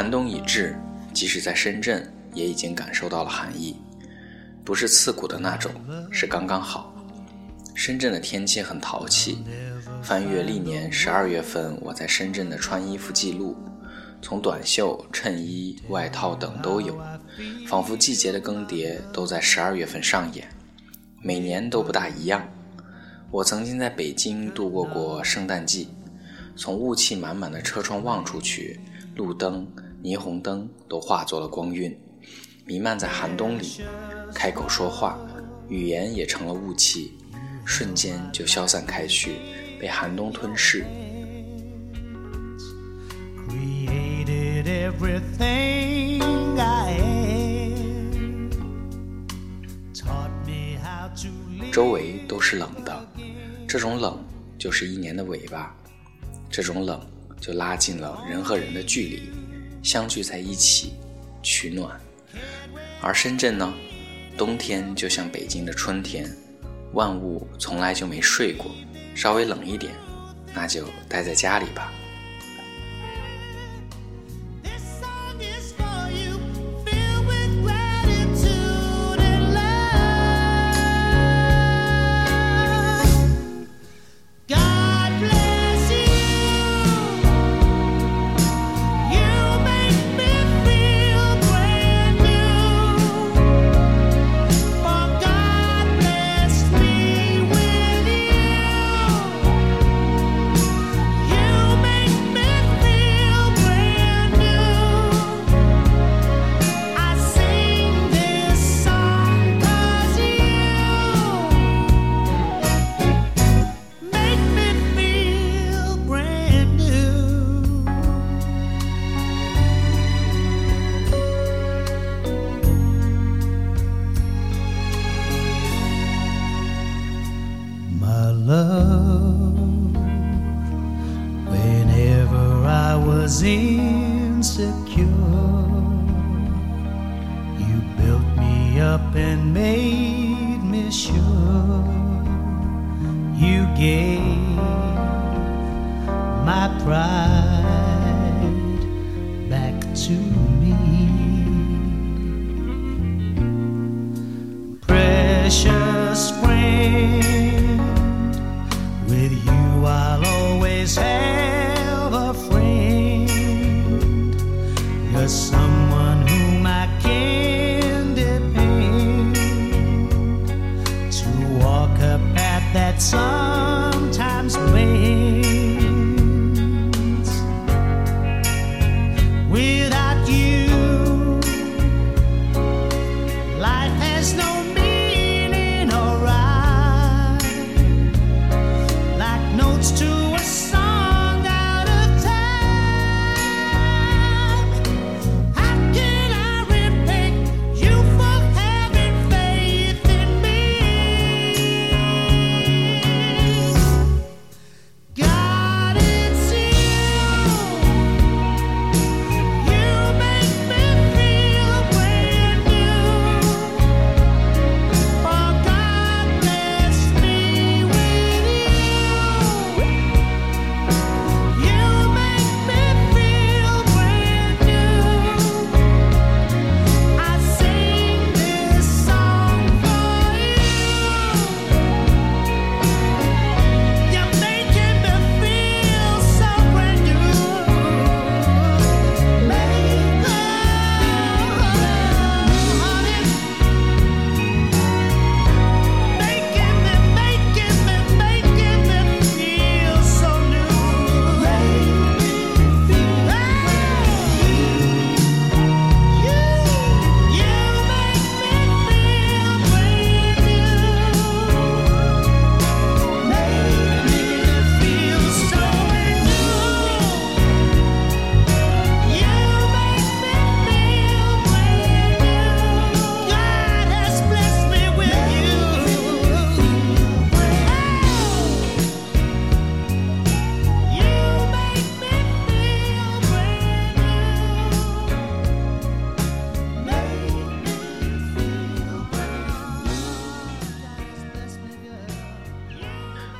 寒冬已至，即使在深圳，也已经感受到了寒意，不是刺骨的那种，是刚刚好。深圳的天气很淘气，翻阅历年十二月份我在深圳的穿衣服记录，从短袖、衬衣、外套等都有，仿佛季节的更迭都在十二月份上演，每年都不大一样。我曾经在北京度过过圣诞季，从雾气满满的车窗望出去，路灯、霓虹灯都化作了光晕，弥漫在寒冬里。开口说话，语言也成了雾气，瞬间就消散开去，被寒冬吞噬。周围都是冷的。这种冷就是一年的尾巴，这种冷就拉近了人和人的距离，相聚在一起取暖。而深圳呢，冬天就像北京的春天，万物从来就没睡过，稍微冷一点，那就待在家里吧。I was insecure. You built me up and made me sure. You gave my pride.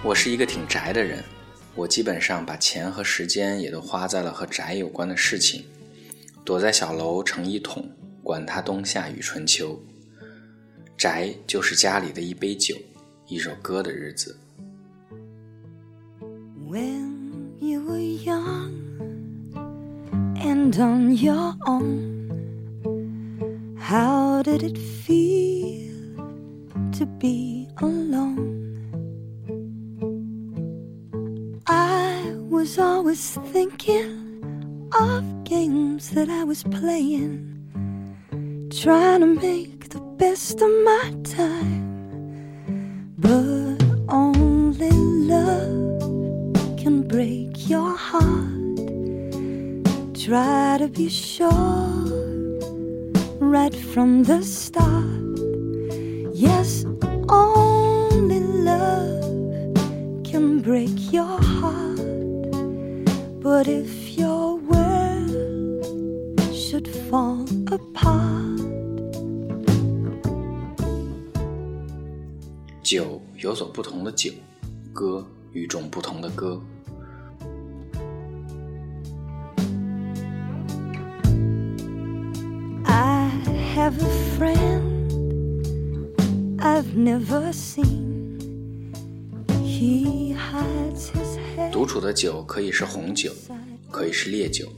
我是一个挺宅的人，我基本上把钱和时间也都花在了和宅有关的事情。躲在小楼成一统，管他冬夏与春秋。宅就是家里的一杯酒，一首歌的日子。When you were young and on your own, how did it feel to be alone? Was always thinking of games that I was playing, trying to make the best of my time. But only love can break your heart. Try to be sure right from the start. Yes, only love can break your heart. But if your world should fall apart, 酒有所不同的酒，歌与众不同的歌。 I have a friend I've never seen. He hides his head 独处的酒可以是红酒，可以是烈酒，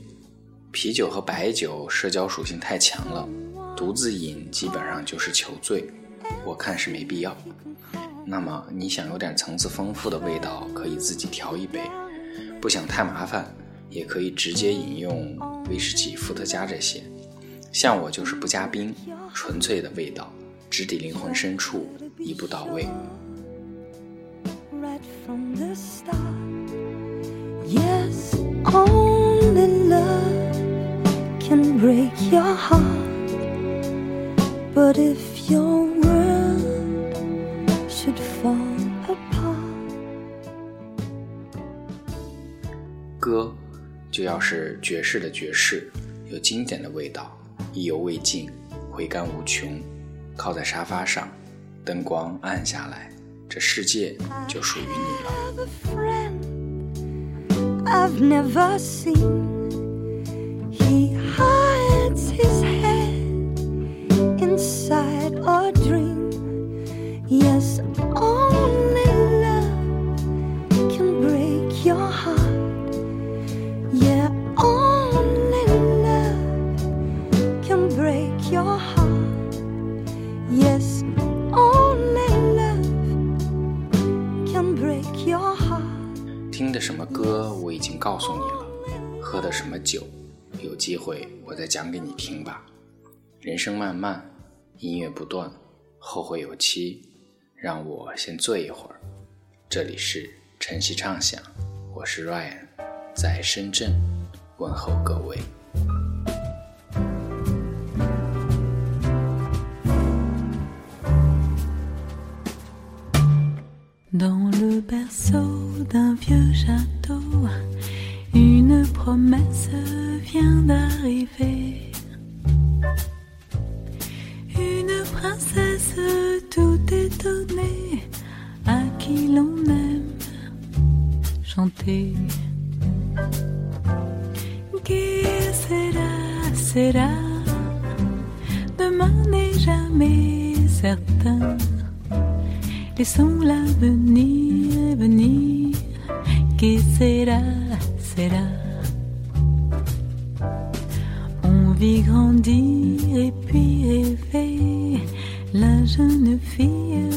啤酒和白酒社交属性太强了，独自饮基本上就是求醉，我看是没必要。那么你想有点层次丰富的味道，可以自己调一杯；不想太麻烦，也可以直接饮用威士忌、伏特加这些。像我就是不加冰，纯粹的味道，直抵灵魂深处，一步到位。right from the start. Yes, only love can break your heart. But if your world should fall apart, 歌就要是爵士的爵士，有经典的味道，意犹未尽，回甘无穷。靠在沙发上，灯光暗下来，这世界就属于你了。I've never seen. He hides his head inside a dream. Yes, only love can break your heart. Yeah, only love can break your heart. Yes, only love can break your heart. 听的什么歌我已经告诉你了，喝的什么酒，有机会我再讲给你听吧。人生漫漫，音乐不断，后会有期，让我先醉一会儿。这里是晨曦畅想，我是 Ryan，在深圳问候各位。D'un vieux château, une promesse vient d'arriver. Une princesse tout étonnée à qui l'on aime chanter. Qui sera, sera, demain n'est jamais certain. Laissons l'avenir venir, qui sera, sera. On vit grandir et puis rêver la jeune fille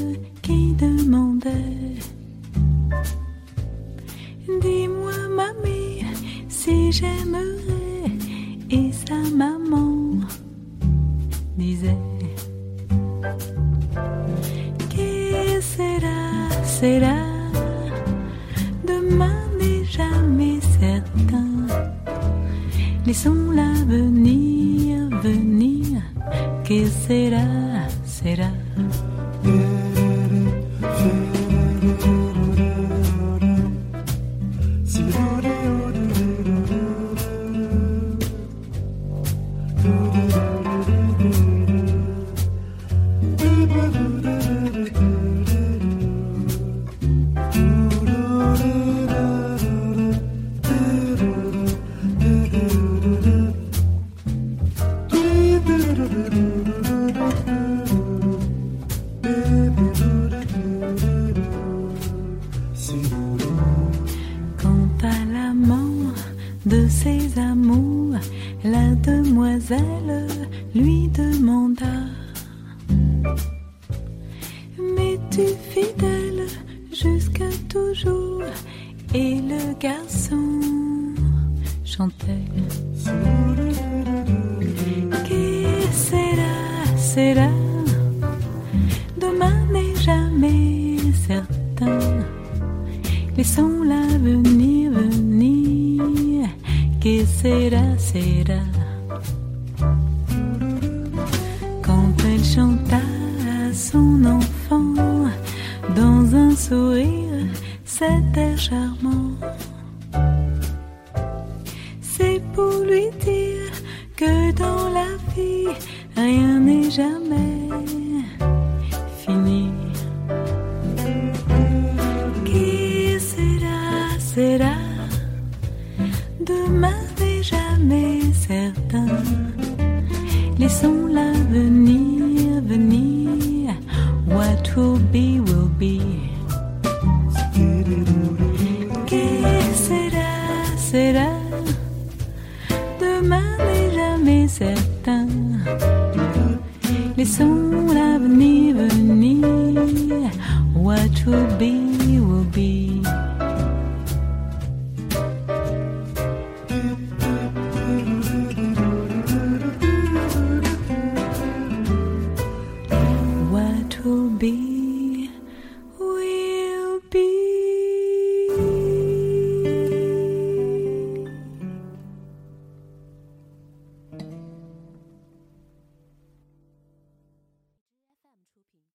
Laissons l'avenir venir, que será, será. De ses amours, la demoiselle lui demanda. Mais-tu fidèle jusqu'à toujours. Et le garçon chantait. Que sera, sera Demain n'est jamais certain. Laissons l'avenir venir Quand elle chanta à son enfant Dans un sourire, c'était charmant. C'est pour lui dire que dans la vie Rien n'est jamais